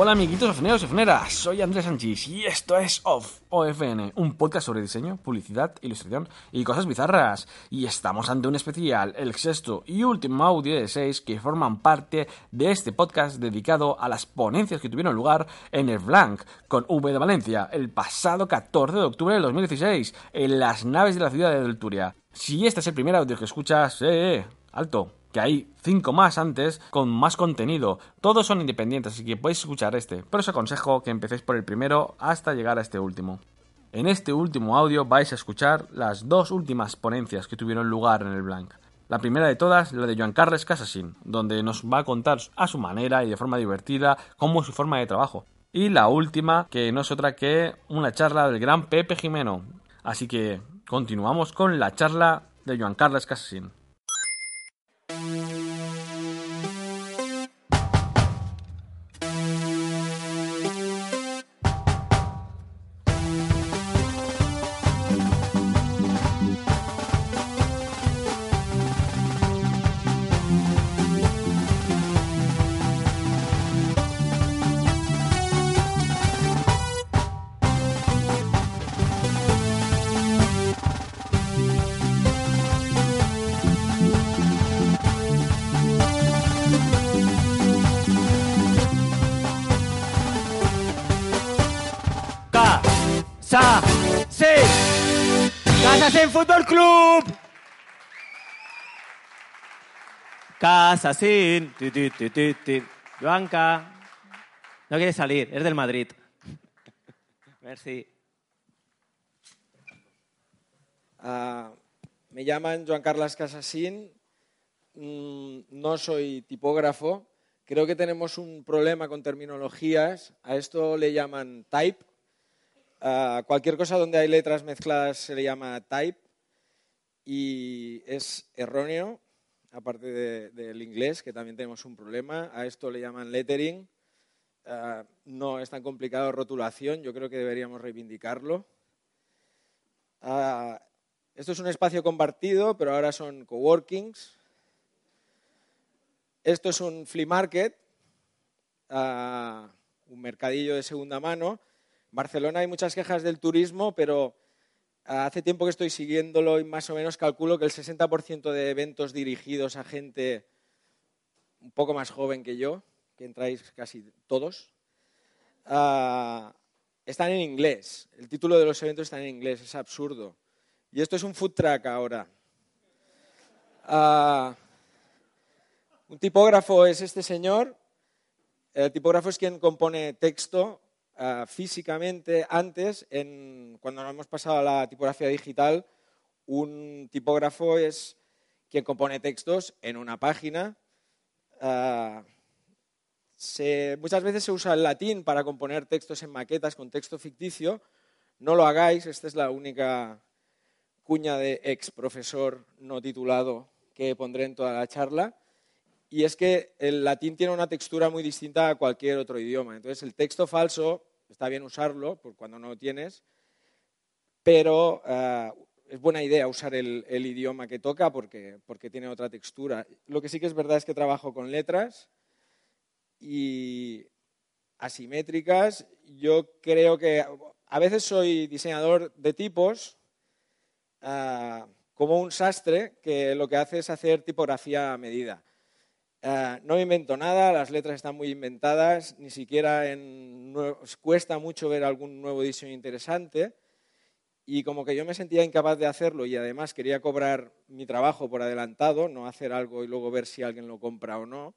Hola amiguitos ofneros y ofneras, soy Andrés Sánchez y esto es OFF, OFN, un podcast sobre diseño, publicidad, ilustración y cosas bizarras. Y estamos ante un especial, el sexto y último audio de seis que forman parte de este podcast dedicado a las ponencias que tuvieron lugar en el Blanc con V de Valencia el pasado 14 de octubre del 2016 en las naves de la ciudad de Delturia. Si este es el primer audio que escuchas, eh, eh, alto, que hay cinco más antes con más contenido. Todos son independientes, así que podéis escuchar este, pero os aconsejo que empecéis por el primero hasta llegar a este último. En este último audio vais a escuchar las dos últimas ponencias que tuvieron lugar en el Blanc. La primera de todas, la de Joan Carles Casasín, donde nos va a contar a su manera y de forma divertida cómo es su forma de trabajo. Y la última, que no es otra que una charla del gran Pepe Jimeno. Así que continuamos con la charla de Joan Carles Casasín. Joanca no quiere salir, es del Madrid. Merci. Ah, me llaman Joan Carlos Casasín, mm, no soy tipógrafo. Creo que tenemos un problema con terminologías. A esto le llaman type. Cualquier cosa donde hay letras mezcladas se le llama type y es erróneo, aparte de- del inglés, que también tenemos un problema. A esto le llaman lettering. Ah, no es tan complicado rotulación, yo creo que deberíamos reivindicarlo. Ah, esto es un espacio compartido, pero ahora son coworkings. Esto es un flea market, ah, un mercadillo de segunda mano. En Barcelona hay muchas quejas del turismo, pero hace tiempo que estoy siguiéndolo y más o menos calculo que el 60% de eventos dirigidos a gente un poco más joven que yo, que entráis casi todos, ah, están en inglés. El título de los eventos está en inglés, es absurdo. Y esto es un food truck ahora. Ah, un tipógrafo es este señor. El tipógrafo es quien compone texto ah, físicamente. Antes, cuando nos hemos pasado a la tipografía digital, un tipógrafo es quien compone textos en una página. Se- muchas veces se usa el latín para componer textos en maquetas con texto ficticio. No lo hagáis, esta es la única cuña de ex profesor no titulado que pondré en toda la charla. Y es que el latín tiene una textura muy distinta a cualquier otro idioma. Entonces, el texto falso está bien usarlo por cuando no lo tienes, pero ah, es buena idea usar el, idioma que toca porque, tiene otra textura. Lo que sí que es verdad es que trabajo con letras y asimétricas. Yo creo que a veces soy diseñador de tipos, ah, como un sastre que lo que hace es hacer tipografía a medida. Eh, no invento nada, las letras están muy inventadas, ni siquiera en cuesta mucho ver algún nuevo diseño interesante. Y como que yo me sentía incapaz de hacerlo y además quería cobrar mi trabajo por adelantado, no hacer algo y luego ver si alguien lo compra o no,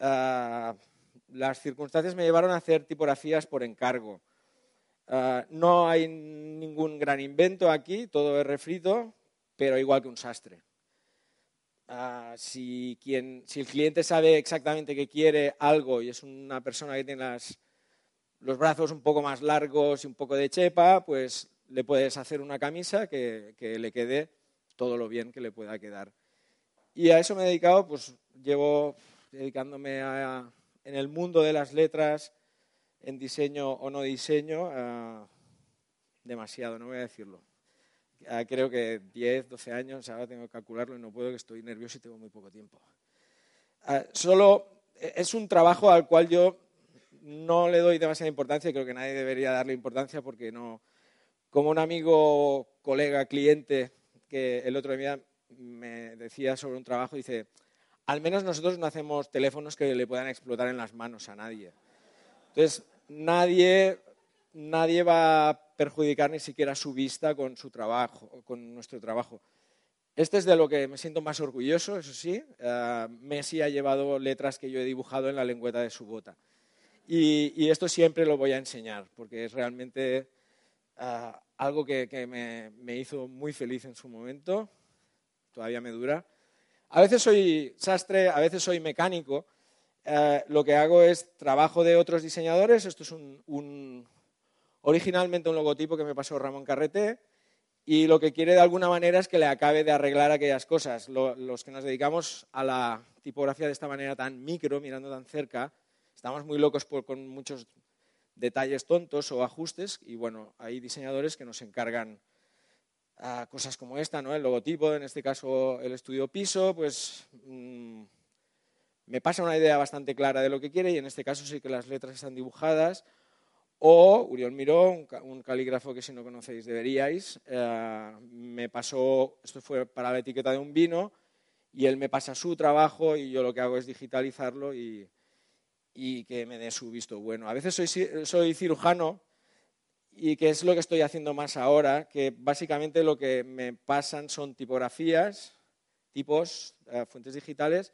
ah, las circunstancias me llevaron a hacer tipografías por encargo. Ah, no hay ningún gran invento aquí, todo es refrito, pero igual que un sastre. Ah, si, quien, si el cliente sabe exactamente qué quiere algo y es una persona que tiene las- los brazos un poco más largos y un poco de chepa, pues le puedes hacer una camisa que, que le quede todo lo bien que le pueda quedar. Y a eso me he dedicado, pues llevo dedicándome a- en el mundo de las letras, en diseño o no diseño, ah, demasiado, no voy a decirlo. Creo que 10, 12 años, ahora tengo que calcularlo y no puedo, que estoy nervioso y tengo muy poco tiempo. Ah, solo es un trabajo al cual yo no le doy demasiada importancia y creo que nadie debería darle importancia porque no. Como un amigo, colega, cliente que el otro día me decía sobre un trabajo, dice, al menos nosotros no hacemos teléfonos que le puedan explotar en las manos a nadie. Entonces, nadie, nadie va perjudicar ni siquiera su vista con su trabajo, con nuestro trabajo. Este es de lo que me siento más orgulloso, eso sí. Eh, Messi ha llevado letras que yo he dibujado en la lengüeta de su bota. Y, y esto siempre lo voy a enseñar, porque es realmente ah, algo que, que me, me hizo muy feliz en su momento. Todavía me dura. A veces soy sastre, a veces soy mecánico. Eh, lo que hago es trabajo de otros diseñadores. Esto es un, un- originalmente un logotipo que me pasó Ramón Carreté. Y lo que quiere de alguna manera es que le acabe de arreglar aquellas cosas. Lo- los que nos dedicamos a la tipografía de esta manera tan micro, mirando tan cerca, estamos muy locos con muchos detalles tontos o ajustes. Y bueno, hay diseñadores que nos encargan a cosas como esta, ¿no? El logotipo, en este caso el estudio piso, pues mm, me pasa una idea bastante clara de lo que quiere y en este caso sí que las letras están dibujadas. O Uriol Miró, un, ca- un calígrafo que si no conocéis deberíais, eh, me pasó, esto fue para la etiqueta de un vino, y él me pasa su trabajo y yo lo que hago es digitalizarlo y, que me dé su visto bueno. A veces soy cirujano y que es lo que estoy haciendo más ahora, que básicamente lo que me pasan son tipografías, tipos, eh, fuentes digitales,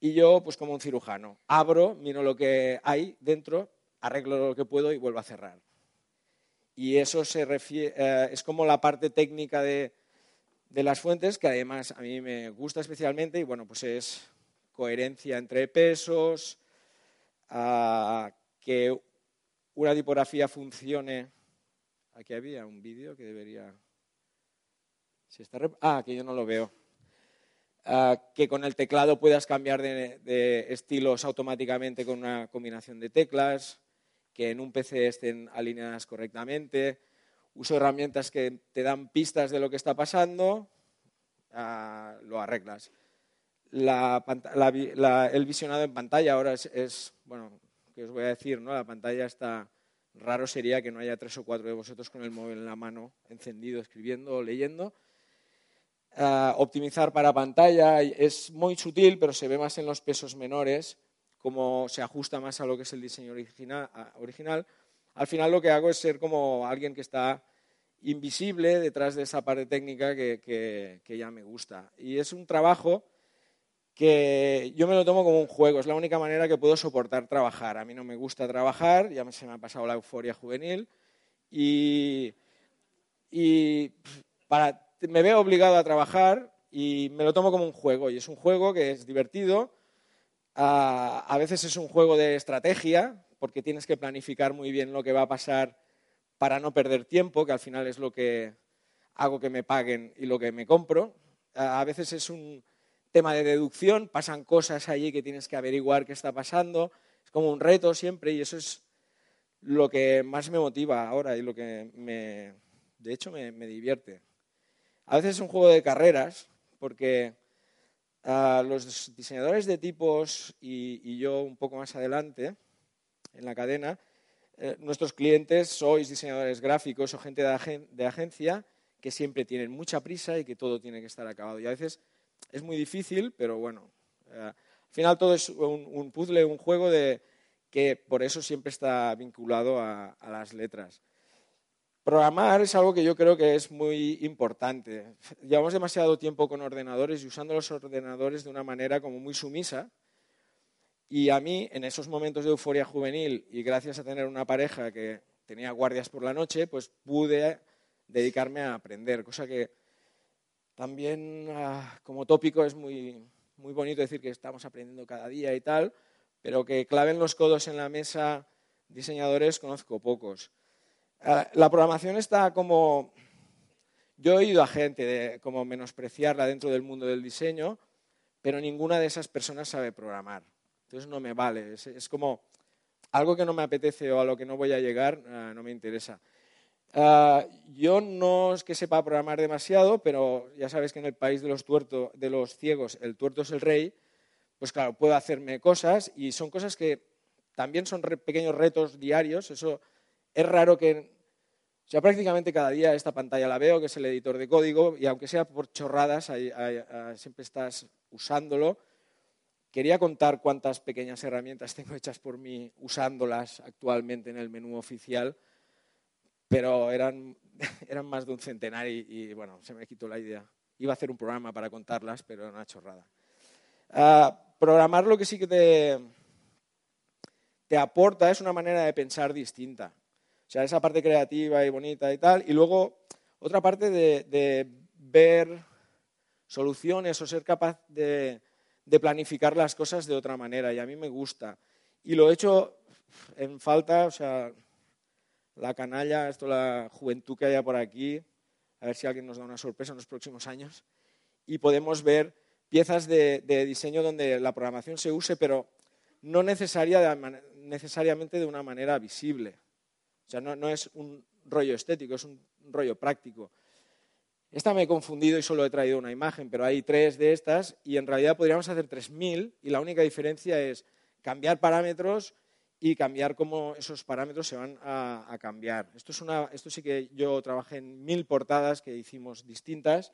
y yo, pues como un cirujano, abro, miro lo que hay dentro, arreglo lo que puedo y vuelvo a cerrar. Y eso se refie- eh, es como la parte técnica de, las fuentes, que además a mí me gusta especialmente, y bueno, pues es coherencia entre pesos, que una tipografía funcione. Aquí había un vídeo que debería. Si está rep- ah, que yo no lo veo. Que con el teclado puedas cambiar de estilos automáticamente con una combinación de teclas, que en un PC estén alineadas correctamente. Uso herramientas que te dan pistas de lo que está pasando, ah, lo arreglas. El visionado en pantalla ahora es, bueno, que os voy a decir, ¿no? La pantalla está, raro sería que no haya tres o cuatro de vosotros con el móvil en la mano, encendido, escribiendo o leyendo. Ah, optimizar para pantalla es muy sutil, pero se ve más en los pesos menores, como se ajusta más a lo que es el diseño original. original. Al final lo que hago es ser como alguien que está invisible detrás de esa parte técnica que, que- que ya me gusta. Y es un trabajo que yo me lo tomo como un juego, es la única manera que puedo soportar trabajar. A mí no me gusta trabajar, ya se me ha pasado la euforia juvenil y, y para, me veo obligado a trabajar y me lo tomo como un juego. Y es un juego que es divertido, a, a veces es un juego de estrategia, porque tienes que planificar muy bien lo que va a pasar para no perder tiempo, que al final es lo que hago que me paguen y lo que me compro. A a veces es un tema de deducción, pasan cosas allí que tienes que averiguar qué está pasando. Es como un reto siempre y eso es lo que más me motiva ahora y lo que me, de hecho me divierte. A veces es un juego de carreras porque ah, los diseñadores de tipos y, yo un poco más adelante en la cadena, eh, nuestros clientes sois diseñadores gráficos o gente de, agen- de agencia que siempre tienen mucha prisa y que todo tiene que estar acabado. Y a veces es muy difícil, pero bueno, eh, Al final todo es un, puzzle, un juego de que por eso siempre está vinculado a las letras. Programar es algo que yo creo que es muy importante. Llevamos demasiado tiempo con ordenadores y usando los ordenadores de una manera como muy sumisa. Y a mí, en esos momentos de euforia juvenil y gracias a tener una pareja que tenía guardias por la noche, pues pude dedicarme a aprender, cosa que también ah, como tópico es muy, muy bonito decir que estamos aprendiendo cada día y tal, pero que claven los codos en la mesa diseñadores conozco pocos. Ah, la programación está como... Yo he oído a gente como menospreciarla dentro del mundo del diseño, pero ninguna de esas personas sabe programar. Entonces no me vale. Es, como algo que no me apetece o a lo que no voy a llegar, ah, no me interesa. Ah, yo no es que sepa programar demasiado, pero ya sabes que en el país de los, tuerto, de los ciegos el tuerto es el rey, pues claro, puedo hacerme cosas y son cosas que también son pequeños retos diarios. Eso es raro que... O sea, prácticamente cada día esta pantalla la veo, que es el editor de código, y aunque sea por chorradas, ah, siempre estás usándolo. Quería contar cuántas pequeñas herramientas tengo hechas por mí usándolas actualmente en el menú oficial, pero eran, más de un centenar y, bueno, se me quitó la idea. Iba a hacer un programa para contarlas, pero era una chorrada. Ah, programar lo que sí que te aporta es una manera de pensar distinta. O sea, esa parte creativa y bonita y tal. Y luego otra parte de, ver soluciones o ser capaz de, planificar las cosas de otra manera. Y a mí me gusta. Y lo he hecho en falta, o sea, la canalla, esto, la juventud que haya por aquí, a ver si alguien nos da una sorpresa en los próximos años. Y podemos ver piezas de, de diseño donde la programación se use, pero no necesaria necesariamente de una manera visible. O sea, no, es un rollo estético, es un rollo práctico. Esta me he confundido y solo he traído una imagen, pero hay tres de estas y en realidad podríamos hacer 3.000 y la única diferencia es cambiar parámetros y cambiar cómo esos parámetros se van a, a cambiar. Esto, es una, esto sí que yo trabajé en mil portadas que hicimos distintas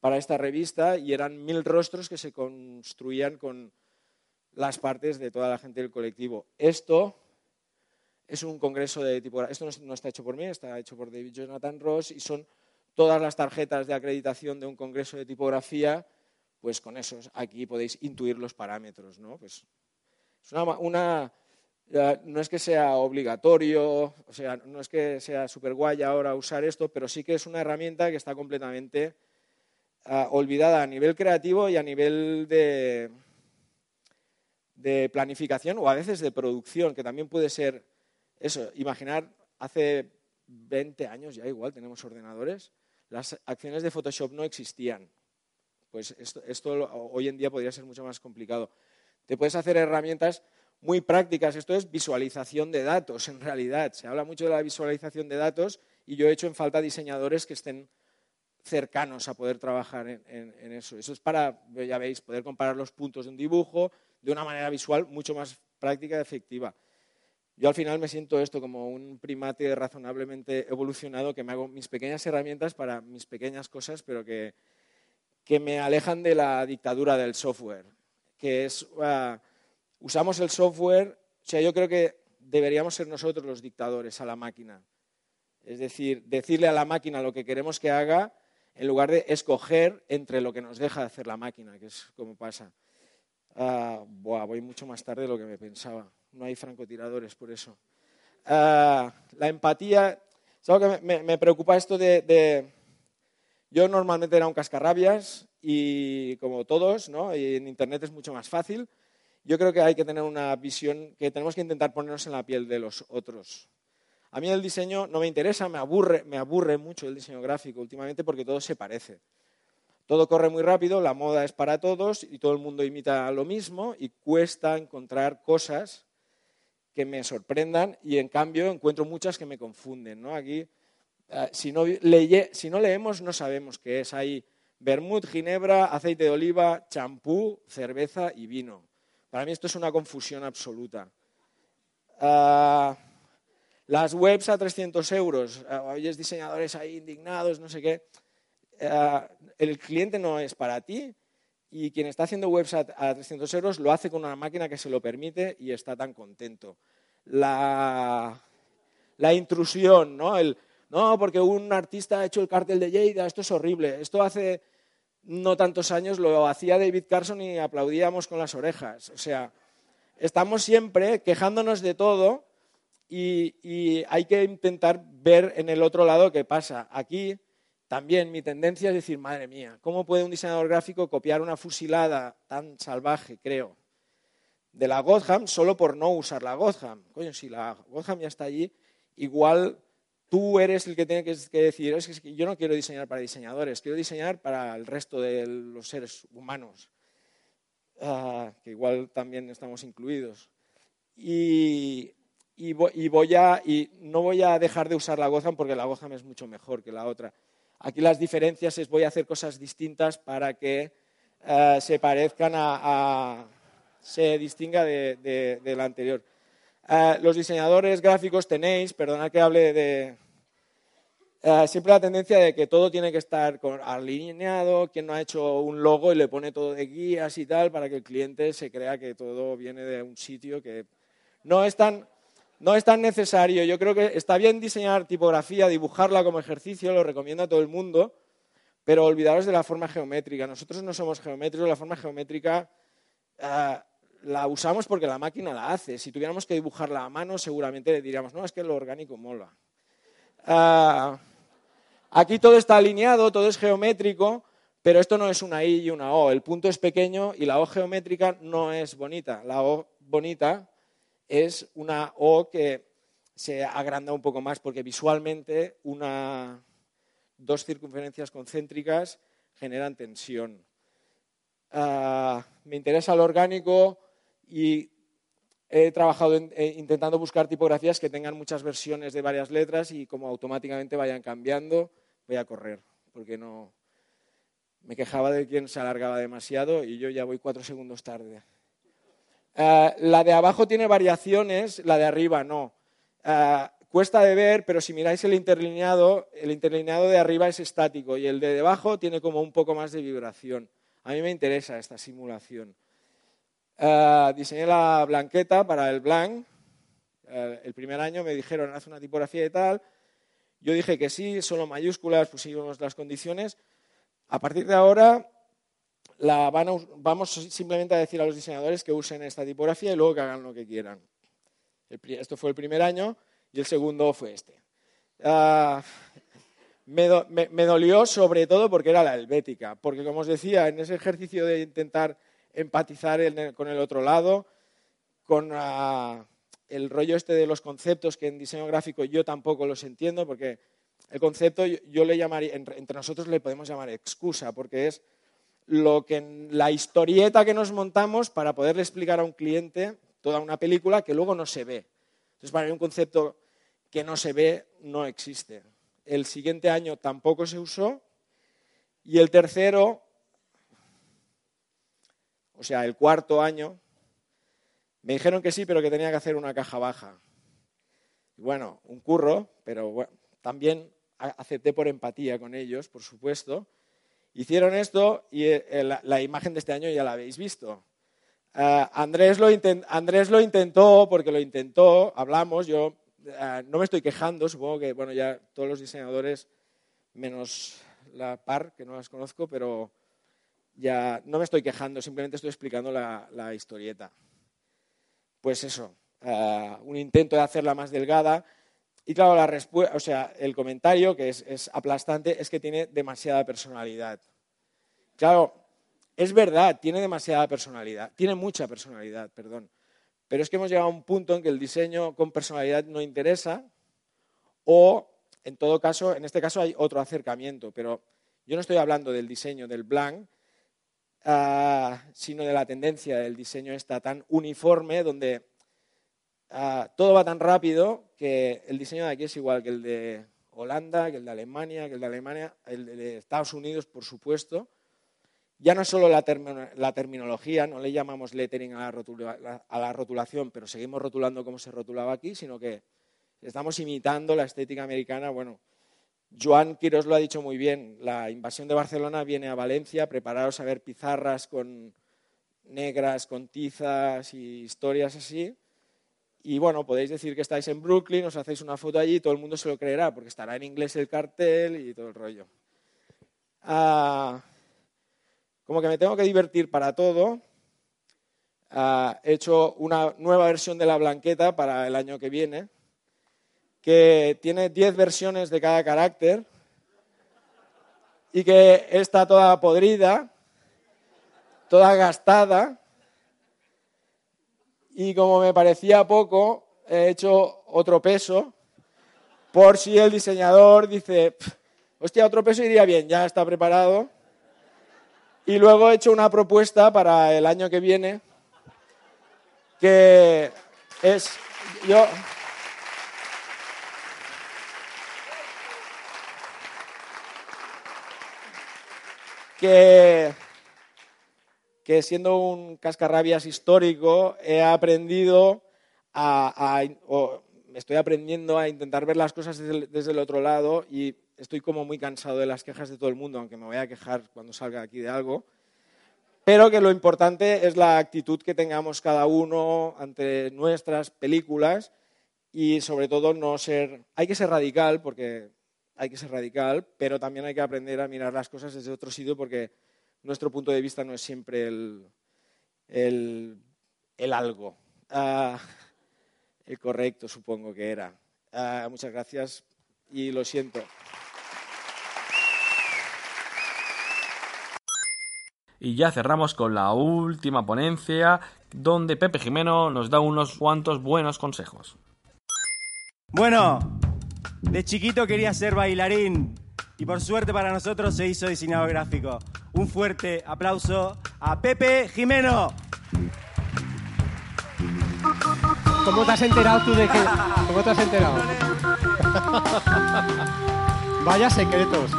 para esta revista y eran mil rostros que se construían con las partes de toda la gente del colectivo. Esto es un congreso de tipografía. Esto no, es- no está hecho por mí, está hecho por David Jonathan Ross y son todas las tarjetas de acreditación de un congreso de tipografía, pues con esos aquí podéis intuir los parámetros, ¿no? Pues es una, una- no es que sea obligatorio, o sea, no es que sea súper guay ahora usar esto, pero sí que es una herramienta que está completamente ah, olvidada a nivel creativo y a nivel de planificación o a veces de producción, que también puede ser eso, imaginar hace 20 años ya igual tenemos ordenadores, las acciones de Photoshop no existían. Pues esto, hoy en día podría ser mucho más complicado. Te puedes hacer herramientas muy prácticas. Esto es visualización de datos, en realidad. Se habla mucho de la visualización de datos y yo he hecho en falta diseñadores que estén cercanos a poder trabajar en- en eso. Eso es para, ya veis, poder comparar los puntos de un dibujo de una manera visual mucho más práctica y efectiva. Yo al final me siento esto como un primate razonablemente evolucionado que me hago mis pequeñas herramientas para mis pequeñas cosas, pero que, que me alejan de la dictadura del software. Que es, ah, usamos el software, o sea, yo creo que deberíamos ser nosotros los dictadores a la máquina. Es decir, decirle a la máquina lo que queremos que haga en lugar de escoger entre lo que nos deja de hacer la máquina, que es como pasa. Ah, buah, voy mucho más tarde de lo que me pensaba. No hay francotiradores por eso. Ah, la empatía. ¿Sabes que me, me- me preocupa esto de, de- Yo normalmente era un cascarrabias y como todos, ¿no? Y en Internet es mucho más fácil. Yo creo que hay que tener una visión que tenemos que intentar ponernos en la piel de los otros. A mí el diseño no me interesa, me aburre, me aburre mucho el diseño gráfico últimamente porque todo se parece. Todo corre muy rápido, la moda es para todos y todo el mundo imita lo mismo y cuesta encontrar cosas que me sorprendan y en cambio encuentro muchas que me confunden. ¿no? Aquí, eh, si, no, leye- si no leemos, no sabemos qué es. Hay vermut, ginebra, aceite de oliva, champú, cerveza y vino. Para mí esto es una confusión absoluta. Ah, las webs a 300 euros, oyes diseñadores ahí indignados, no sé qué. Ah, el cliente no es para ti y quien está haciendo webs a, a 300 euros lo hace con una máquina que se lo permite y está tan contento. La, intrusión, ¿no? No, porque un artista ha hecho el cartel de Lleida, esto es horrible. Esto hace no tantos años lo hacía David Carson y aplaudíamos con las orejas. O sea, estamos siempre quejándonos de todo y, y hay que intentar ver en el otro lado qué pasa. Aquí también mi tendencia es decir, madre mía, ¿cómo puede un diseñador gráfico copiar una fusilada tan salvaje, creo, de la Gotham solo por no usar la Gotham? Coño, si la Gotham ya está allí, igual tú eres el que tiene que, decir, es que yo no quiero diseñar para diseñadores, quiero diseñar para el resto de los seres humanos, ah, que igual también estamos incluidos. Y, y, vo- y voy a, no voy a dejar de usar la Gotham porque la Gotham es mucho mejor que la otra. Aquí las diferencias es voy a hacer cosas distintas para que eh, se parezcan a, se distinga de, de- la anterior. Eh, los diseñadores gráficos tenéis, perdonad que hable de, eh, siempre la tendencia de que todo tiene que estar alineado, quien no ha hecho un logo y le pone todo de guías y tal, para que el cliente se crea que todo viene de un sitio que no es tan, no es tan necesario. Yo creo que está bien diseñar tipografía, dibujarla como ejercicio, lo recomiendo a todo el mundo, pero olvidaros de la forma geométrica. Nosotros no somos geométricos, la forma geométrica eh, la usamos porque la máquina la hace. Si tuviéramos que dibujarla a mano, seguramente diríamos, no, es que lo orgánico mola. Ah, aquí todo está alineado, todo es geométrico, pero esto no es una I y una O. El punto es pequeño y la O geométrica no es bonita. La O bonita es una O que se agranda un poco más porque visualmente una, dos circunferencias concéntricas generan tensión. Ah, me interesa lo orgánico y he trabajado eh, intentando buscar tipografías que tengan muchas versiones de varias letras y como automáticamente vayan cambiando, voy a correr, porque no me quejaba de quien se alargaba demasiado y yo ya voy cuatro segundos tarde. Ah, la de abajo tiene variaciones, la de arriba no. Ah, cuesta de ver, pero si miráis el interlineado, el interlineado de arriba es estático y el de debajo tiene como un poco más de vibración. A mí me interesa esta simulación. Ah, diseñé la blanqueta para el blank. Eh, el primer año me dijeron, haz una tipografía y tal. Yo dije que sí, solo mayúsculas, pusimos las condiciones. A partir de ahora, vamos simplemente a decir a los diseñadores que usen esta tipografía y luego que hagan lo que quieran. El esto fue el primer año y el segundo fue este. Ah, me, do- me- me dolió sobre todo porque era la helvética, porque como os decía, en ese ejercicio de intentar empatizar con el otro lado, con ah, el rollo este de los conceptos que en diseño gráfico yo tampoco los entiendo, porque el concepto yo, le llamaría, entre nosotros le podemos llamar excusa, porque es lo que la historieta que nos montamos para poderle explicar a un cliente toda una película que luego no se ve. Entonces, para mí un concepto que no se ve no existe. El siguiente año tampoco se usó y el tercero, o sea, el cuarto año, me dijeron que sí, pero que tenía que hacer una caja baja. Y bueno, un curro, pero también acepté por empatía con ellos, por supuesto. Hicieron esto y eh, la, la imagen de este año ya la habéis visto. Ah, Andrés, lo intentó, porque lo intentó, hablamos, yo ah, no me estoy quejando, supongo que bueno, ya todos los diseñadores, menos la par, que no las conozco, pero ya no me estoy quejando, simplemente estoy explicando la, la historieta. Pues eso, ah, un intento de hacerla más delgada. Y claro, la o sea, el comentario, que es, aplastante, es que tiene demasiada personalidad. Claro, es verdad, tiene demasiada personalidad, tiene mucha personalidad, perdón. Pero es que hemos llegado a un punto en que el diseño con personalidad no interesa o, en todo caso, en este caso hay otro acercamiento, pero yo no estoy hablando del diseño del blank, ah, sino de la tendencia del diseño esta tan uniforme donde ah, todo va tan rápido que el diseño de aquí es igual que el de Holanda, que el de Alemania, que el de Alemania, el de Estados Unidos, por supuesto. Ya no es solo la, termino- la terminología, no le llamamos lettering a la, a la rotulación, pero seguimos rotulando como se rotulaba aquí, sino que estamos imitando la estética americana. Bueno, Joan Quirós lo ha dicho muy bien, la invasión de Barcelona viene a Valencia, prepararos a ver pizarras con negras, con tizas y historias así. Y bueno, podéis decir que estáis en Brooklyn, os hacéis una foto allí y todo el mundo se lo creerá, porque estará en inglés el cartel y todo el rollo. Ah, como que me tengo que divertir para todo, ah, he hecho una nueva versión de la blanqueta para el año que viene, que tiene 10 versiones de cada carácter y que está toda podrida, toda gastada. Y como me parecía poco, he hecho otro peso por si el diseñador dice, "Pf, hostia, otro peso iría bien, ya está preparado. Y luego he hecho una propuesta para el año que viene, que es, yo, que, que siendo un cascarrabias histórico he aprendido a, a- o estoy aprendiendo a intentar ver las cosas desde el, desde el otro lado y estoy como muy cansado de las quejas de todo el mundo, aunque me voy a quejar cuando salga aquí de algo. Pero que lo importante es la actitud que tengamos cada uno ante nuestras películas y sobre todo no ser, hay que ser radical porque hay que ser radical, pero también hay que aprender a mirar las cosas desde otro sitio porque nuestro punto de vista no es siempre el, el, el algo. Ah, el correcto, supongo que era. Ah, muchas gracias y lo siento. Y ya cerramos con la última ponencia, donde Pepe Jimeno nos da unos cuantos buenos consejos. Bueno, de chiquito quería ser bailarín y por suerte para nosotros se hizo diseñador gráfico. Un fuerte aplauso a Pepe Jimeno. ¿Cómo te has enterado tú de que.? ¿Cómo te has enterado? Vaya secretos.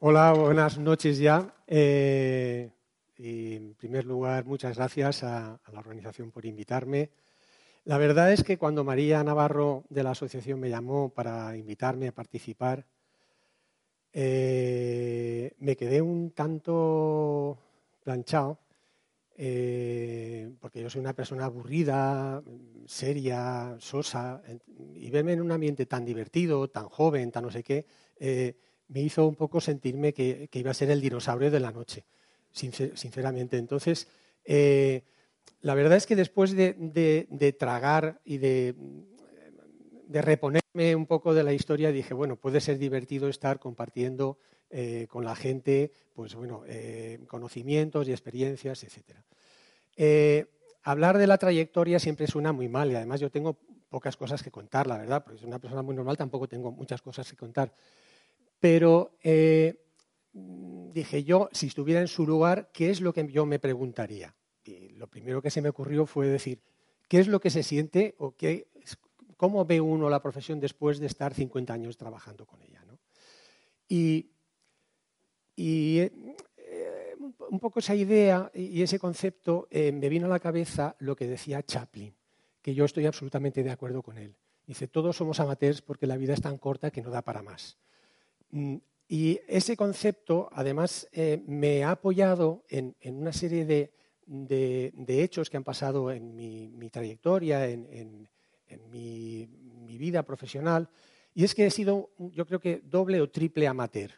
Hola, buenas noches ya. Eh, y en primer lugar, muchas gracias a, a la organización por invitarme. La verdad es que cuando María Navarro de la asociación me llamó para invitarme a participar, eh, me quedé un tanto planchado, eh, porque yo soy una persona aburrida, seria, sosa, y verme en un ambiente tan divertido, tan joven, tan no sé qué, eh, me hizo un poco sentirme que, que iba a ser el dinosaurio de la noche, sincer- sinceramente. Entonces, la verdad es que después de, tragar y de, reponerme un poco de la historia, dije, bueno, puede ser divertido estar compartiendo eh, con la gente pues, bueno, eh, conocimientos y experiencias, etc. hablar de la trayectoria siempre suena muy mal y además yo tengo pocas cosas que contar, la verdad, porque soy una persona muy normal, tampoco tengo muchas cosas que contar. Pero eh, dije yo, si estuviera en su lugar, ¿qué es lo que yo me preguntaría? Y lo primero que se me ocurrió fue decir, ¿qué es lo que se siente o qué, cómo ve uno la profesión después de estar 50 años trabajando con ella? ¿no? Y, y eh, un poco esa idea y ese concepto eh, me vino a la cabeza lo que decía Chaplin, que yo estoy absolutamente de acuerdo con él. Dice, todos somos amateurs porque la vida es tan corta que no da para más. Mm, Y ese concepto, además, eh, me ha apoyado en, en una serie de, de, hechos que han pasado en mi, trayectoria, en, mi, vida profesional. Y es que he sido, yo creo que doble o triple amateur.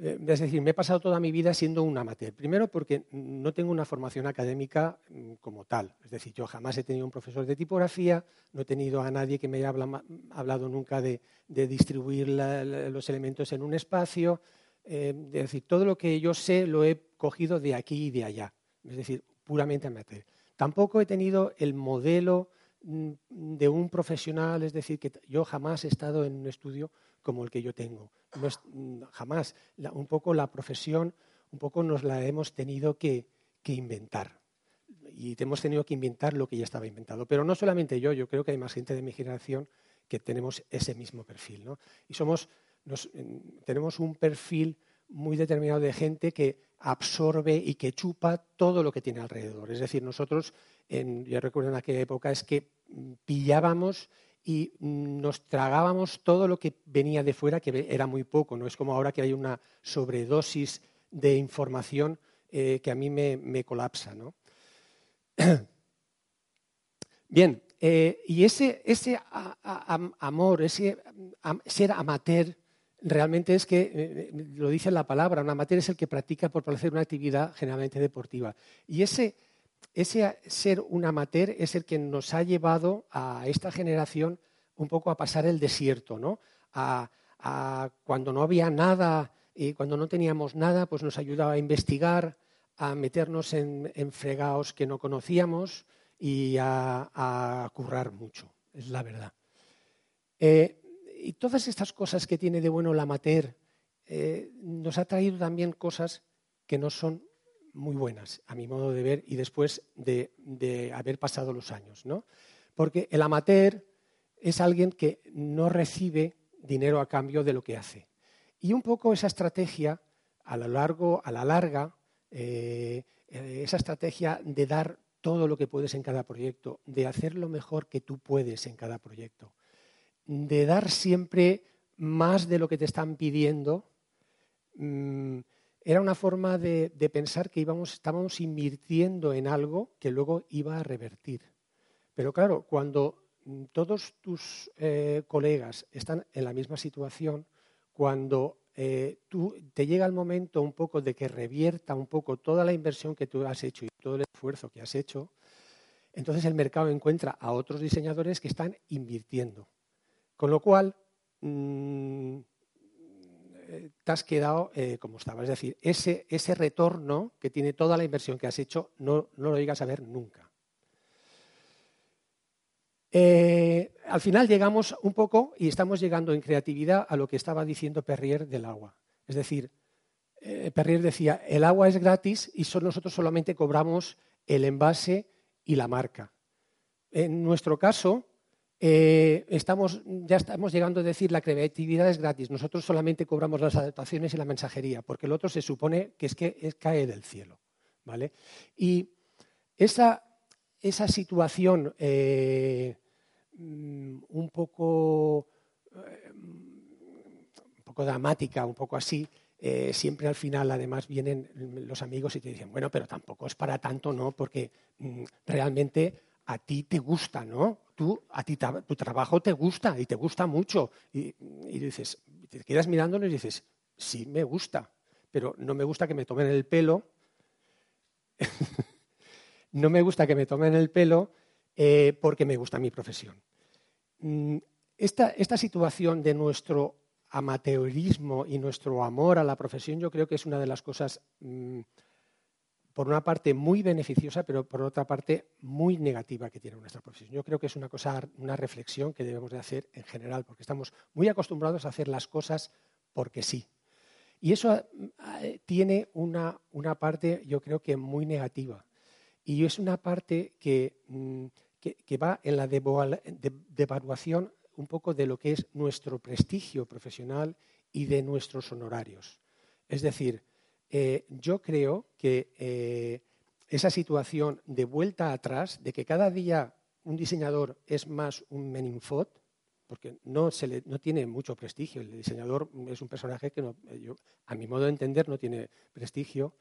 Eh, es decir, me he pasado toda mi vida siendo un amateur. Primero porque no tengo una formación académica mm, como tal. Es decir, yo jamás he tenido un profesor de tipografía, no he tenido a nadie que me haya habla, hablado nunca de, distribuir los elementos en un espacio. Eh, es decir, todo lo que yo sé lo he cogido de aquí y de allá. Es decir, puramente amateur. Tampoco he tenido el modelo mm, de un profesional, es decir, que yo jamás he estado en un estudio como el que yo tengo. Mm, jamás. Un poco la profesión, un poco nos la hemos tenido que, inventar. Y hemos tenido que inventar lo que ya estaba inventado. Pero no solamente yo, yo creo que hay más gente de mi generación que tenemos ese mismo perfil. ¿no? Y somos, nos, tenemos un perfil muy determinado de gente que absorbe y que chupa todo lo que tiene alrededor. Es decir, nosotros, en, yo recuerdo en aquella época, es que mm, pillábamos y mm, nos tragábamos todo lo que venía de fuera, que era muy poco. No es como ahora que hay una sobredosis de información eh, que a mí me, me colapsa. ¿no? Bien, eh, y ese, ese amor, ese ser amateur, realmente es que, eh, lo dice la palabra, un amateur es el que practica por placer una actividad generalmente deportiva. Y ese, ese ser un amateur es el que nos ha llevado a esta generación un poco a pasar el desierto, ¿no? A, cuando no había nada y cuando no teníamos nada, pues nos ayudaba a investigar, a meternos en, en fregados que no conocíamos y a, a currar mucho, es la verdad. Eh, y todas estas cosas que tiene de bueno la amateur eh, nos ha traído también cosas que no son muy buenas, a mi modo de ver, y después de, de haber pasado los años. ¿no? Porque el amateur es alguien que no recibe dinero a cambio de lo que hace. Y un poco esa estrategia, a lo largo, a la larga, eh, eh, esa estrategia de dar todo lo que puedes en cada proyecto, de hacer lo mejor que tú puedes en cada proyecto, de dar siempre más de lo que te están pidiendo, mm, era una forma de, pensar que íbamos, estábamos invirtiendo en algo que luego iba a revertir. Pero claro, cuando mm, todos tus eh, colegas están en la misma situación, cuando eh, tú, te llega el momento un poco de que revierta un poco toda la inversión que tú has hecho y todo el esfuerzo que has hecho, entonces el mercado encuentra a otros diseñadores que están invirtiendo. Con lo cual, mm, eh, te has quedado eh, como estaba. Es decir, ese, ese retorno que tiene toda la inversión que has hecho no, no lo llegas a ver nunca. Eh, al final llegamos un poco, y estamos llegando en creatividad, a lo que estaba diciendo Perrier del agua. Es decir, Perrier decía, el agua es gratis y so- nosotros solamente cobramos el envase y la marca. En nuestro caso, eh, estamos, ya estamos llegando a decir la creatividad es gratis. Nosotros solamente cobramos las adaptaciones y la mensajería, porque el otro se supone que es que es- cae del cielo. ¿vale? Y esa, esa situación eh, mm, un poco eh, un poco dramática, un poco así, siempre al final además vienen los amigos y te dicen, bueno, pero tampoco es para tanto, ¿no? Porque mm, realmente a ti te gusta, ¿no? Tú, a ti tu trabajo te gusta y te gusta mucho. Y, y dices, te quedas mirándolo y dices, sí, me gusta, pero no me gusta que me tomen el pelo. no me gusta que me tomen el pelo eh, porque me gusta mi profesión. Mm, Esta, esta situación de nuestro amateurismo y nuestro amor a la profesión yo creo que es una de las cosas, mm, por una parte, muy beneficiosa, pero por otra parte, muy negativa que tiene nuestra profesión. Yo creo que es una, cosa, una reflexión que debemos de hacer en general, porque estamos muy acostumbrados a hacer las cosas porque sí. Y eso eh, tiene una, una parte, yo creo que muy negativa. Y es una parte que, mm, que, que va en la devalu- de- devaluación un poco de lo que es nuestro prestigio profesional y de nuestros honorarios. Es decir, eh, yo creo que eh, esa situación de vuelta atrás, de que cada día un diseñador es más un meninfot, porque no, se le- no tiene mucho prestigio. El diseñador es un personaje que, no- eh, yo, a mi modo de entender, no tiene prestigio.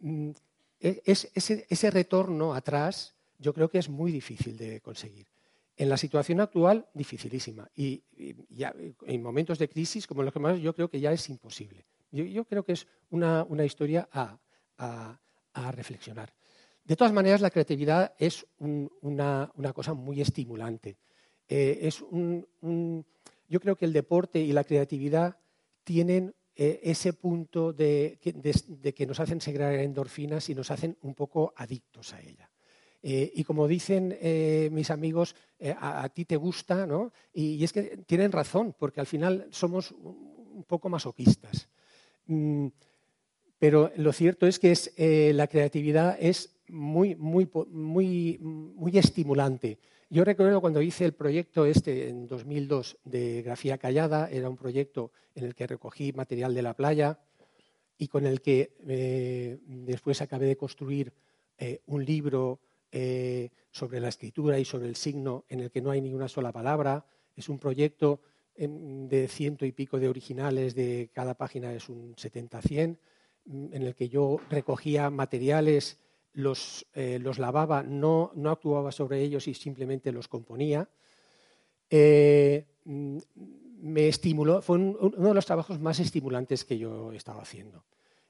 Mm, e- es- ese, retorno atrás yo creo que es muy difícil de conseguir. En la situación actual, dificilísima. Y, en momentos de crisis como los que más, yo creo que ya es imposible. Yo, creo que es una, historia a, reflexionar. De todas maneras, la creatividad es un- una, cosa muy estimulante. Eh, es un- yo creo que el deporte y la creatividad tienen eh, ese punto de que, nos hacen segregar endorfinas y nos hacen un poco adictos a ella. Eh, y como dicen mis amigos, a, ti te gusta, ¿no? Y, es que tienen razón, porque al final somos un poco masoquistas. Mm, pero lo cierto es que es, eh, la creatividad es muy, muy, muy, estimulante. Yo recuerdo cuando hice el proyecto este en 2002 de Grafía Callada, era un proyecto en el que recogí material de la playa y con el que eh, después acabé de construir eh, un libro sobre la escritura y sobre el signo en el que no hay ni una sola palabra. Es un proyecto de ciento y pico de originales, de cada página es un 70-100, en el que yo recogía materiales los, eh, los lavaba, no, no, actuaba sobre ellos y simplemente los componía. Eh, mm, me estimuló, fue un, uno de los trabajos más estimulantes que yo he estado haciendo.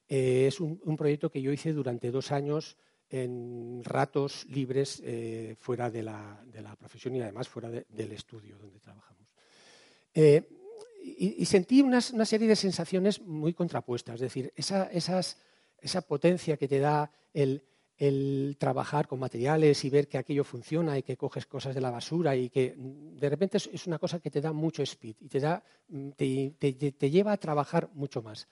Eh, es un, proyecto que yo hice durante dos años en ratos libres fuera de la, de la, profesión y además fuera de, del estudio donde trabajamos. Eh, y, y, sentí unas, una serie de sensaciones muy contrapuestas, es decir, esa, esas, esa potencia que te da el, el trabajar con materiales y ver que aquello funciona y que coges cosas de la basura y que mm, de repente es una cosa que te da mucho speed y te, da, mm, te, te, te lleva a trabajar mucho más.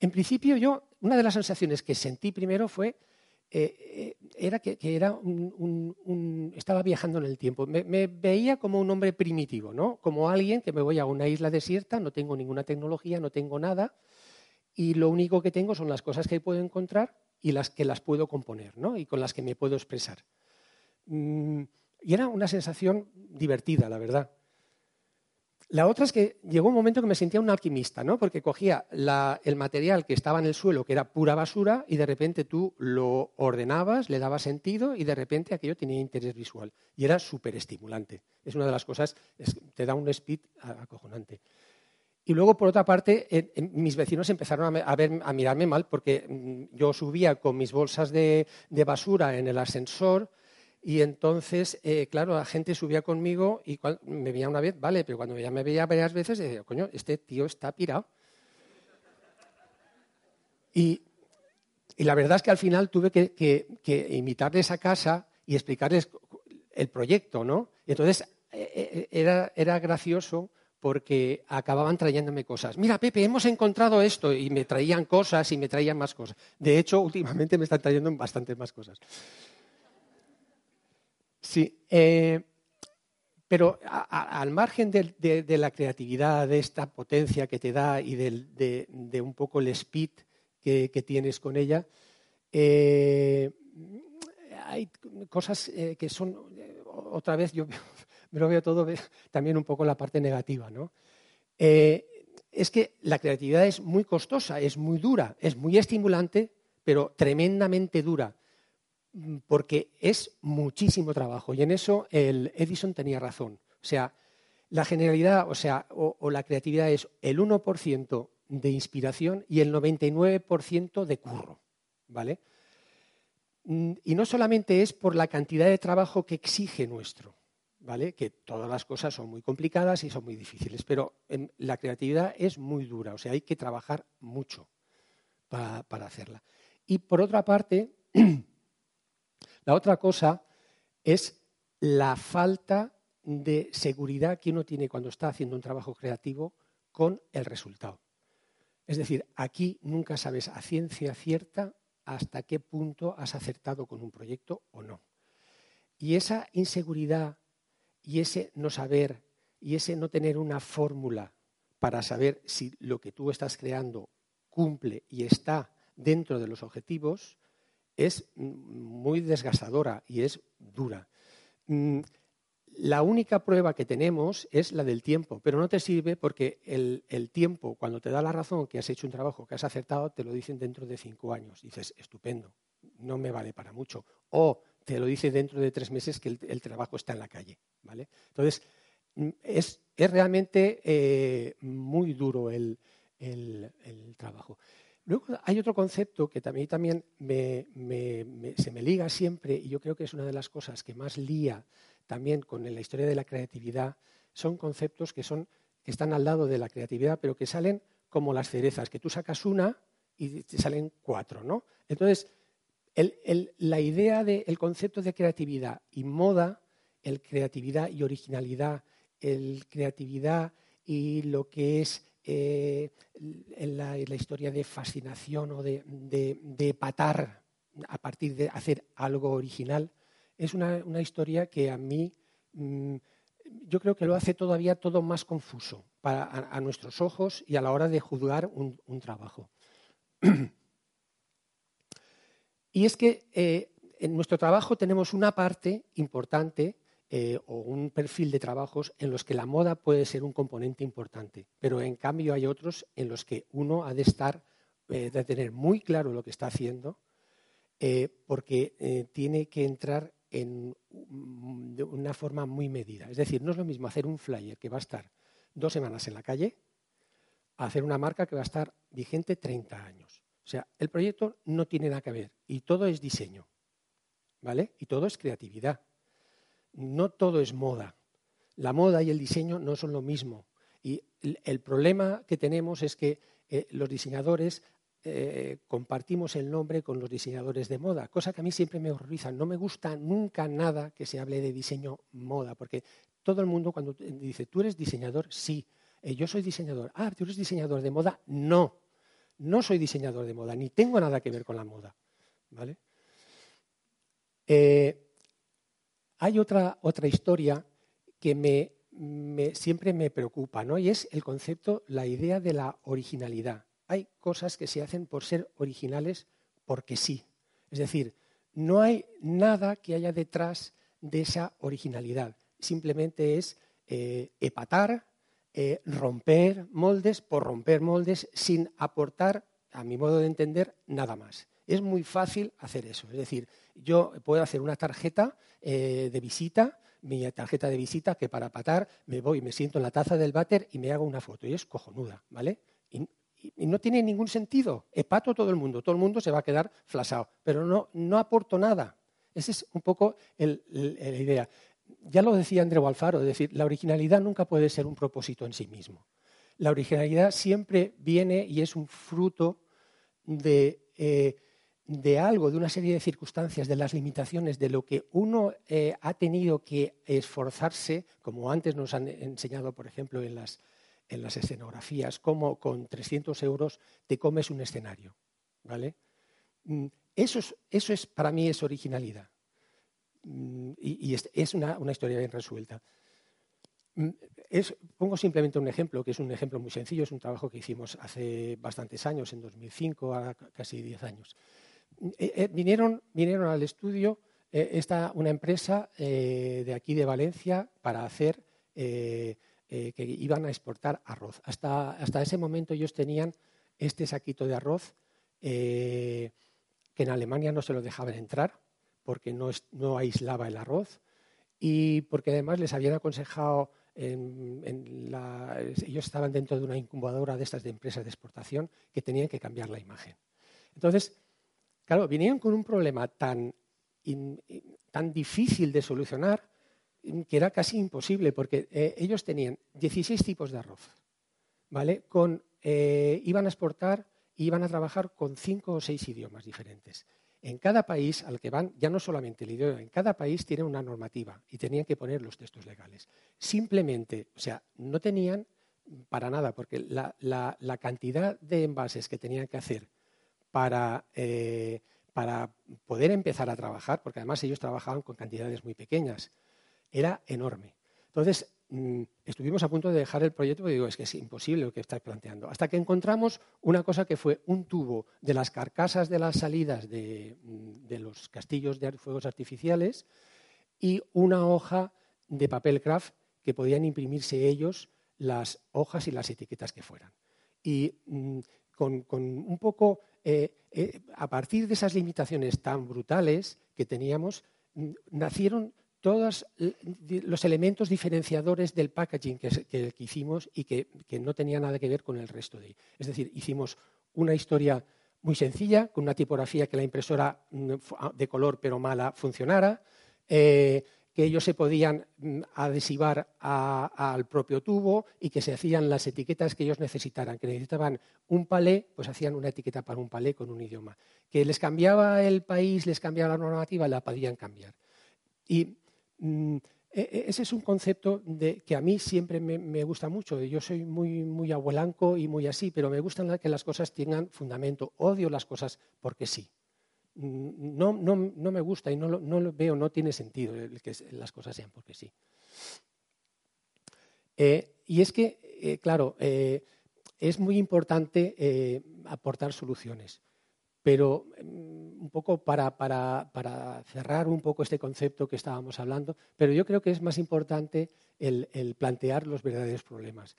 En principio yo, una de las sensaciones que sentí primero fue eh, era que, era un, estaba viajando en el tiempo. Me, me, veía como un hombre primitivo, ¿no? Como alguien que me voy a una isla desierta, no tengo ninguna tecnología, no tengo nada, y lo único que tengo son las cosas que puedo encontrar y las que las puedo componer, ¿no? Y con las que me puedo expresar. Mm, y era una sensación divertida, la verdad. La otra es que llegó un momento que me sentía un alquimista, ¿no? porque cogía el material que estaba en el suelo, que era pura basura, y de repente tú lo ordenabas, le dabas sentido y de repente aquello tenía interés visual. Y era súper estimulante. Es una de las cosas, te da un speed acojonante. Y luego, por otra parte, mis vecinos empezaron a mirarme mal porque mm, yo subía con mis bolsas de, de basura en el ascensor y entonces, eh, claro, la gente subía conmigo y me veía una vez, vale, pero cuando ya me veía varias veces, decía, coño, este tío está pirado. Y, y la verdad es que al final tuve que, que, que, a casa y explicarles el proyecto, ¿no? Y entonces eh, era, era gracioso porque acababan trayéndome cosas. Mira, Pepe, hemos encontrado esto y me traían cosas y me traían más cosas. De hecho, últimamente me están trayendo bastantes más cosas. Sí, eh, pero a, al margen de, la creatividad, de esta potencia que te da y de, un poco el speed que, tienes con ella, eh, hay cosas eh, que son, otra vez yo me lo veo todo también un poco la parte negativa, ¿no? Es que la creatividad es muy costosa, es muy dura, es muy estimulante, pero tremendamente dura porque es muchísimo trabajo y en eso el Edison tenía razón. O sea, la generalidad, o sea, o, la creatividad es el 1% de inspiración y el 99% de curro, ¿vale? Y no solamente es por la cantidad de trabajo que exige nuestro, ¿vale? Que todas las cosas son muy complicadas y son muy difíciles, pero la creatividad es muy dura, o sea, hay que trabajar mucho para, para hacerla. Y por otra parte, La otra cosa es la falta de seguridad que uno tiene cuando está haciendo un trabajo creativo con el resultado. Es decir, aquí nunca sabes a ciencia cierta hasta qué punto has acertado con un proyecto o no. Y esa inseguridad y ese no saber y ese no tener una fórmula para saber si lo que tú estás creando cumple y está dentro de los objetivos es muy desgastadora y es dura. Mm, la única prueba que tenemos es la del tiempo, pero no te sirve porque el, el, tiempo, cuando te da la razón que has hecho un trabajo, que has acertado, te lo dicen dentro de cinco años. dices, estupendo, no me vale para mucho. O te lo dice dentro de tres meses que el, el trabajo está en la calle. ¿vale? Entonces, mm, es, es realmente eh, muy duro el, el trabajo. Luego hay otro concepto que también, me, se me liga siempre y yo creo que es una de las cosas que más lía también con la historia de la creatividad. Son conceptos que, son, que están al lado de la creatividad, pero que salen como las cerezas, que tú sacas una y te salen cuatro. ¿no? Entonces, la idea del de, concepto de creatividad y moda, el creatividad y originalidad, el creatividad y lo que es eh, en, la, historia de fascinación o de, de, de, patar a partir de hacer algo original, es una, una, historia que a mí mm, yo creo que lo hace todavía todo más confuso para, a, a nuestros ojos y a la hora de juzgar un, un trabajo. y es que eh, en nuestro trabajo tenemos una parte importante eh, o un perfil de trabajos en los que la moda puede ser un componente importante, pero en cambio hay otros en los que uno ha de estar, eh, de tener muy claro lo que está haciendo, eh, porque tiene que entrar en, de una forma muy medida. Es decir, no es lo mismo hacer un flyer que va a estar dos semanas en la calle hacer una marca que va a estar vigente 30 años. O sea, el proyecto no tiene nada que ver y todo es diseño, ¿vale? Y todo es creatividad. No todo es moda. La moda y el diseño no son lo mismo. Y el, problema que tenemos es que eh, los diseñadores eh, compartimos el nombre con los diseñadores de moda, cosa que a mí siempre me horroriza. No me gusta nunca nada que se hable de diseño moda, porque todo el mundo cuando dice, ¿tú eres diseñador? Sí. Eh, yo soy diseñador. Ah, ¿tú eres diseñador de moda? No. No soy diseñador de moda, ni tengo nada que ver con la moda. ¿Vale? Hay otra, otra historia que me, me- siempre me preocupa, ¿no? Y es el concepto, la idea de la originalidad. Hay cosas que se hacen por ser originales porque sí. Es decir, no hay nada que haya detrás de esa originalidad. Simplemente es eh, epatar, eh, romper moldes por romper moldes sin aportar, a mi modo de entender, nada más. Es muy fácil hacer eso. Es decir, yo puedo hacer una tarjeta eh, de visita, mi tarjeta de visita, que para patar me voy, me siento en la taza del váter y me hago una foto. Y es cojonuda, ¿vale? Y, no tiene ningún sentido. Epato a todo el mundo, todo el mundo se va a quedar flasado, pero no, no aporto nada. Esa es un poco la idea. Ya lo decía Andreu Alfaro, es decir, la originalidad nunca puede ser un propósito en sí mismo. La originalidad siempre viene y es un fruto de, eh, de algo, de una serie de circunstancias, de las limitaciones, de lo que uno eh, ha tenido que esforzarse, como antes nos han enseñado, por ejemplo, en las, en las escenografías, cómo con 300 euros te comes un escenario. ¿vale? Mm, Eso es, eso es para mí es originalidad. Mm, Y, es, una, una historia bien resuelta. Mm, pongo simplemente un ejemplo, que es un ejemplo muy sencillo, es un trabajo que hicimos hace bastantes años, en 2005, a casi 10 años. Eh, eh, vinieron, vinieron al estudio eh, esta, una empresa eh, de aquí de Valencia para hacer, que iban a exportar arroz. Hasta, hasta ese momento ellos tenían este saquito de arroz que en Alemania no se lo dejaban entrar porque no, no aislaba el arroz y porque además les habían aconsejado, en- en la- ellos estaban dentro de una incubadora de estas de empresas de exportación, que tenían que cambiar la imagen. Entonces, claro, vinieron con un problema tan, tan difícil de solucionar mm, que era casi imposible, porque eh, ellos tenían 16 tipos de arroz, ¿vale? Con, eh, iban a exportar y iban a trabajar con cinco o seis idiomas diferentes. En cada país al que van, ya no solamente el idioma, en cada país tiene una normativa y tenían que poner los textos legales. Simplemente, o sea, no tenían para nada, porque la- la cantidad de envases que tenían que hacer para, eh, para poder empezar a trabajar, porque además ellos trabajaban con cantidades muy pequeñas, era enorme. Entonces, mm, estuvimos a punto de dejar el proyecto porque digo, es que es imposible lo que estáis planteando. Hasta que encontramos una cosa que fue un tubo de las carcasas de las salidas de, mm, de los castillos de fuegos artificiales y una hoja de papel craft que podían imprimirse ellos las hojas y las etiquetas que fueran. Y mm, con, con un poco, eh, eh, a partir de esas limitaciones tan brutales que teníamos, nacieron todos los elementos diferenciadores del packaging que, que- que hicimos y que, que no tenía nada que ver con el resto de. Es decir, hicimos una historia muy sencilla, con una tipografía que la impresora mm, ah, de color pero mala funcionara, eh, que ellos se podían mm, adhesivar al propio tubo y que se hacían las etiquetas que ellos necesitaran. Que necesitaban un palé, pues hacían una etiqueta para un palé con un idioma. Que les cambiaba el país, les cambiaba la normativa, la podían cambiar. Y mm, e- e- ese es un concepto de, que a mí siempre me, me gusta mucho. Yo soy muy, muy abuelanco y muy así, pero me gustan que las cosas tengan fundamento. Odio las cosas porque sí. Mm, No, no, no me gusta y no lo, no veo, no tiene sentido que las cosas sean porque sí. Eh, y es que, eh, claro, eh, es muy importante aportar soluciones, pero mm, un poco para, para- para cerrar un poco este concepto que estábamos hablando, pero yo creo que es más importante el, el plantear los verdaderos problemas.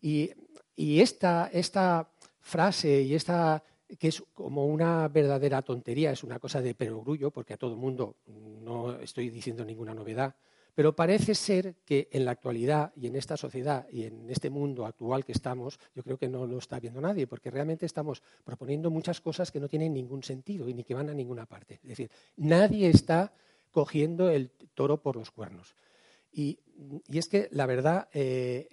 Y, y esta, esta frase y esta que es como una verdadera tontería, es una cosa de perogrullo, porque a todo el mundo no estoy diciendo ninguna novedad, pero parece ser que en la actualidad y en esta sociedad y en este mundo actual que estamos, yo creo que no lo está viendo nadie, porque realmente estamos proponiendo muchas cosas que no tienen ningún sentido y ni que van a ninguna parte. Es decir, nadie está cogiendo el toro por los cuernos. Y, y es que la verdad, eh,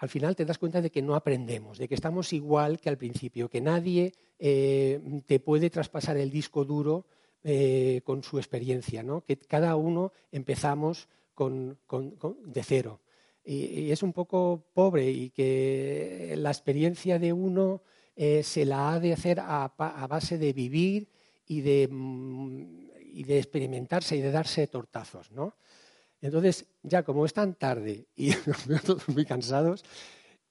al final te das cuenta de que no aprendemos, de que estamos igual que al principio, que nadie eh, te puede traspasar el disco duro eh, con su experiencia, ¿no? que cada uno empezamos de cero. Y, es un poco pobre y que la experiencia de uno eh, se la ha de hacer a base de vivir y de, mm, y de experimentarse y de darse tortazos. ¿no? Entonces, ya como es tan tarde y todos muy cansados,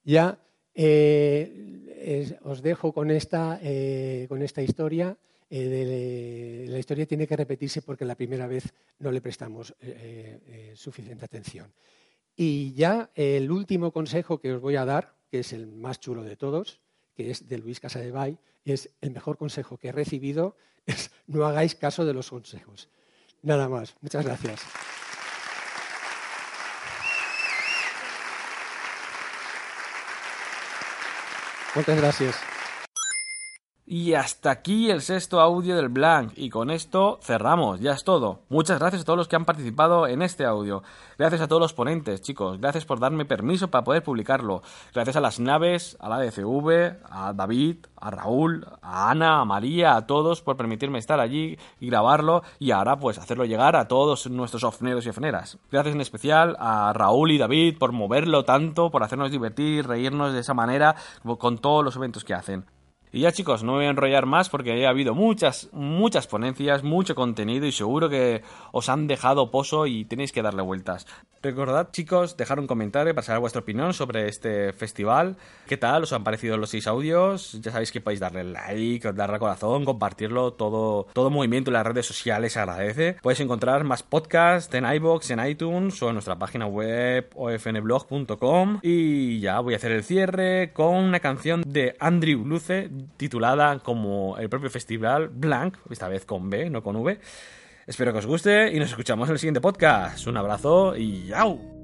ya eh, os dejo con esta, eh, con esta historia. eh, la historia tiene que repetirse porque la primera vez no le prestamos suficiente atención. Y ya el último consejo que os voy a dar, que es el más chulo de todos, que es de Luis Casadevall, es el mejor consejo que he recibido, es no hagáis caso de los consejos. Nada más. Muchas gracias. Muchas gracias. Y hasta aquí el sexto audio del Blank. Y con esto cerramos, ya es todo. Muchas gracias a todos los que han participado en este audio. Gracias a todos los ponentes, chicos. Gracias por darme permiso para poder publicarlo. Gracias a las naves, a la DCV, a David, a Raúl, a Ana, a María, a todos por permitirme estar allí y grabarlo. Y ahora pues hacerlo llegar a todos nuestros ofneros y ofneras. Gracias en especial a Raúl y David por moverlo tanto, por hacernos divertir, reírnos de esa manera con todos los eventos que hacen. Y ya chicos, no me voy a enrollar más porque ha habido muchas, muchas ponencias, mucho contenido y seguro que os han dejado pozo y tenéis que darle vueltas. Recordad chicos, dejar un comentario para saber vuestra opinión sobre este festival. ¿Qué tal os han parecido los seis audios? Ya sabéis que podéis darle like, darle al corazón, compartirlo, todo, todo movimiento en las redes sociales se agradece. Podéis encontrar más podcasts en iBox, en iTunes o en nuestra página web ofnblog.com. Y ya voy a hacer el cierre con una canción de Andrew Luce titulada como el propio festival Blank, esta vez con B, no con V. Espero que os guste y nos escuchamos en el siguiente podcast. Un abrazo y ¡yau!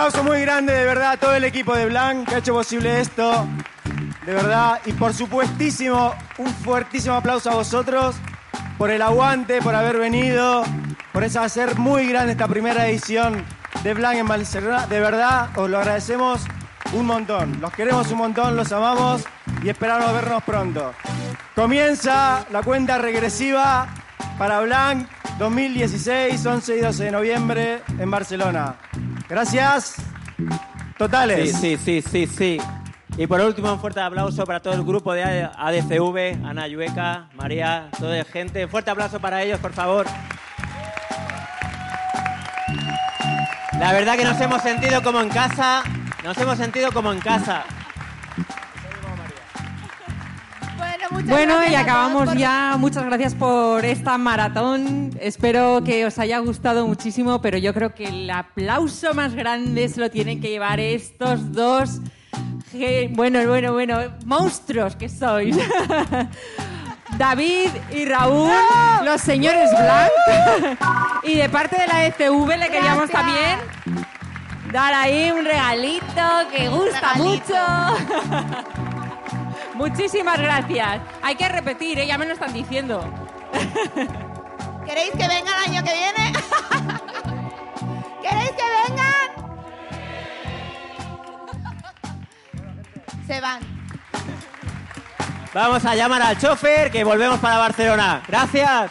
Aplauso muy grande, de verdad, a todo el equipo de Blanc que ha hecho posible esto. De verdad. Y por supuestísimo, un fuertísimo aplauso a vosotros por el aguante, por haber venido, por eso hacer muy grande esta primera edición de Blanc en Barcelona. De verdad, os lo agradecemos un montón. Los queremos un montón, los amamos y esperamos vernos pronto. Comienza la cuenta regresiva para Blanc 2016, 11 y 12 de noviembre en Barcelona. Gracias. Totales. Sí, sí, sí, sí, sí. Y por último, un fuerte aplauso para todo el grupo de ADCV, Ana Llueca, María, toda la gente. Fuerte aplauso para ellos, por favor. La verdad que nos hemos sentido como en casa, nos hemos sentido como en casa. Bueno, y acabamos por- ya. Muchas gracias por esta maratón. Espero que os haya gustado muchísimo, pero yo creo que el aplauso más grande se lo tienen que llevar estos dos. Bueno, bueno, bueno, monstruos que sois. David y Raúl, los señores Blanc. y de parte de la ECV le queríamos también dar ahí un regalito que gusta Regalito. mucho. Muchísimas gracias. Hay que repetir, ¿eh? ya me lo están diciendo. ¿Queréis que vengan el año que viene? ¿Queréis que vengan? Se van. Vamos a llamar al chofer que volvemos para Barcelona. Gracias.